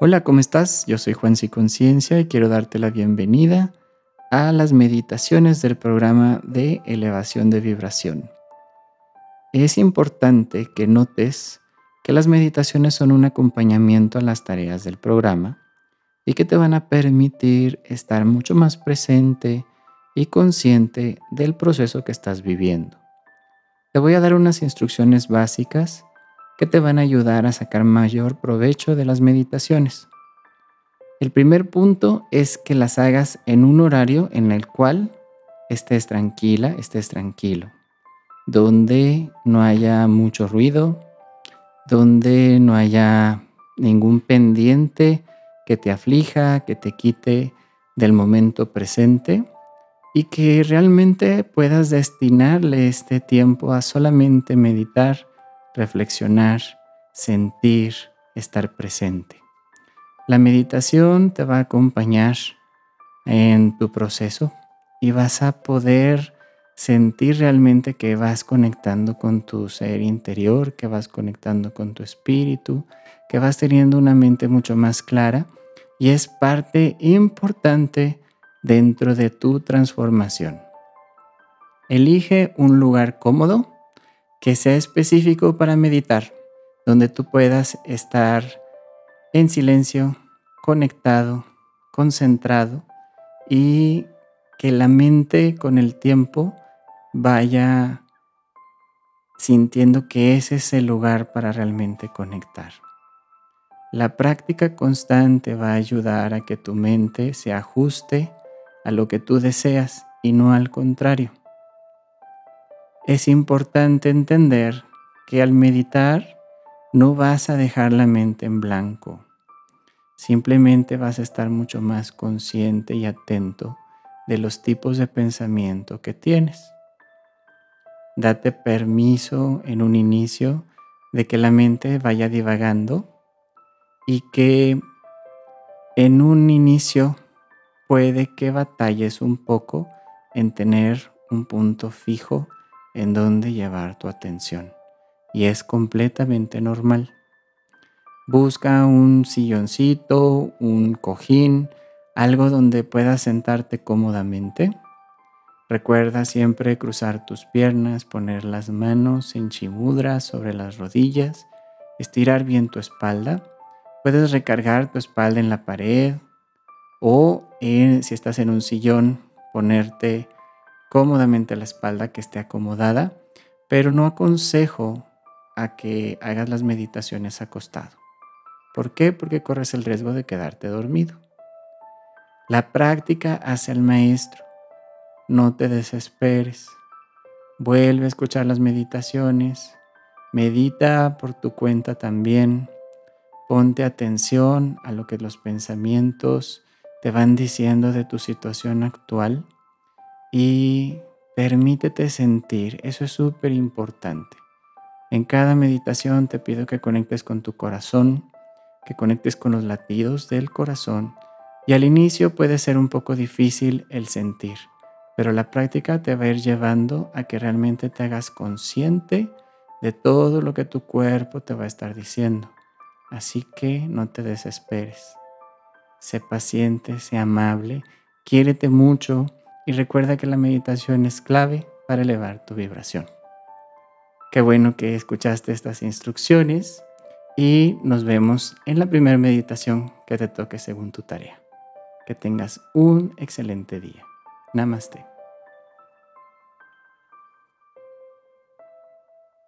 Hola, ¿cómo estás? Yo soy Juan Conciencia y quiero darte la bienvenida a las meditaciones del programa de elevación de vibración. Es importante que notes que las meditaciones son un acompañamiento a las tareas del programa y que te van a permitir estar mucho más presente y consciente del proceso que estás viviendo. Te voy a dar unas instrucciones básicas que te van a ayudar a sacar mayor provecho de las meditaciones. El primer punto es que las hagas en un horario en el cual estés tranquila, estés tranquilo, donde no haya mucho ruido, donde no haya ningún pendiente que te aflija, que te quite del momento presente y que realmente puedas destinarle este tiempo a solamente meditar reflexionar, sentir, estar presente. La meditación te va a acompañar en tu proceso y vas a poder sentir realmente que vas conectando con tu ser interior, que vas conectando con tu espíritu, que vas teniendo una mente mucho más clara y es parte importante dentro de tu transformación. Elige un lugar cómodo que sea específico para meditar, donde tú puedas estar en silencio, conectado, concentrado y que la mente con el tiempo vaya sintiendo que ese es el lugar para realmente conectar. La práctica constante va a ayudar a que tu mente se ajuste a lo que tú deseas y no al contrario es importante entender que al meditar no vas a dejar la mente en blanco. Simplemente vas a estar mucho más consciente y atento de los tipos de pensamiento que tienes. Date permiso en un inicio de que la mente vaya divagando y que en un inicio puede que batalles un poco en tener un punto fijo en dónde llevar tu atención. Y es completamente normal. Busca un silloncito, un cojín, algo donde puedas sentarte cómodamente. Recuerda siempre cruzar tus piernas, poner las manos en chimudra sobre las rodillas, estirar bien tu espalda. Puedes recargar tu espalda en la pared o si estás en un sillón, ponerte cómodamente la espalda que esté acomodada, pero no aconsejo a que hagas las meditaciones acostado. ¿Por qué? Porque corres el riesgo de quedarte dormido. La práctica hace al maestro. No te desesperes. Vuelve a escuchar las meditaciones. Medita por tu cuenta también. Ponte atención a lo que los pensamientos te van diciendo de tu situación actual y permítete sentir. Eso es súper importante. En cada meditación te pido que conectes con tu corazón, que conectes con los latidos del corazón. Y al inicio puede ser un poco difícil el sentir, pero la práctica te va a ir llevando a que realmente te hagas consciente de todo lo que tu cuerpo te va a estar diciendo. Así que no te desesperes. Sé paciente, sé amable, quiérete mucho y recuerda que la meditación es clave para elevar tu vibración. Qué bueno que escuchaste estas instrucciones y nos vemos en la primera meditación que te toque según tu tarea. Que tengas un excelente día. Namaste.